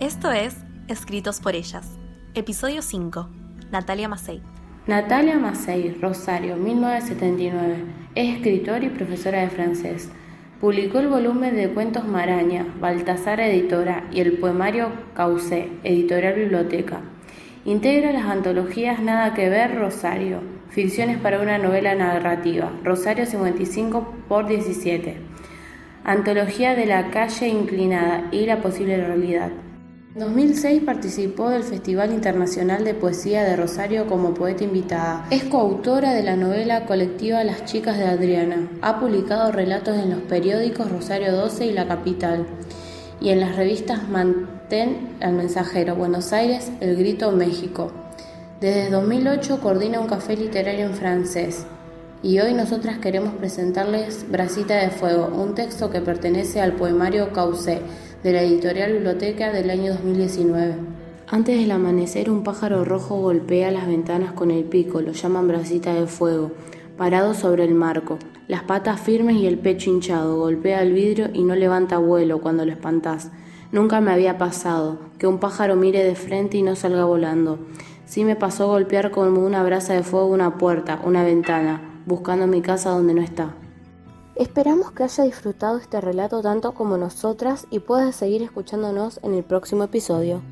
Esto es Escritos por ellas, episodio 5, Natalia Macei. Natalia Macei, Rosario, 1979, es escritora y profesora de francés. Publicó el volumen de cuentos Maraña, Baltasar Editora y el poemario Caucé, Editorial Biblioteca. Integra las antologías Nada que ver, Rosario, Ficciones para una novela narrativa, Rosario 55 por 17, Antología de la calle inclinada y la posible realidad. En 2006 participó del Festival Internacional de Poesía de Rosario como poeta invitada. Es coautora de la novela colectiva Las chicas de Adriana. Ha publicado relatos en los periódicos Rosario 12 y La Capital y en las revistas Mantén El Mensajero, Buenos Aires, El Grito, México. Desde 2008 coordina un café literario en francés y hoy nosotras queremos presentarles Brasita de Fuego, un texto que pertenece al poemario Caucé de la editorial Biblioteca del año 2019. Antes del amanecer un pájaro rojo golpea las ventanas con el pico, lo llaman bracita de fuego, parado sobre el marco, las patas firmes y el pecho hinchado, golpea el vidrio y no levanta vuelo cuando lo espantás. Nunca me había pasado que un pájaro mire de frente y no salga volando. Sí me pasó golpear como una brasa de fuego una puerta, una ventana, buscando mi casa donde no está. Esperamos que haya disfrutado este relato tanto como nosotras y puedas seguir escuchándonos en el próximo episodio.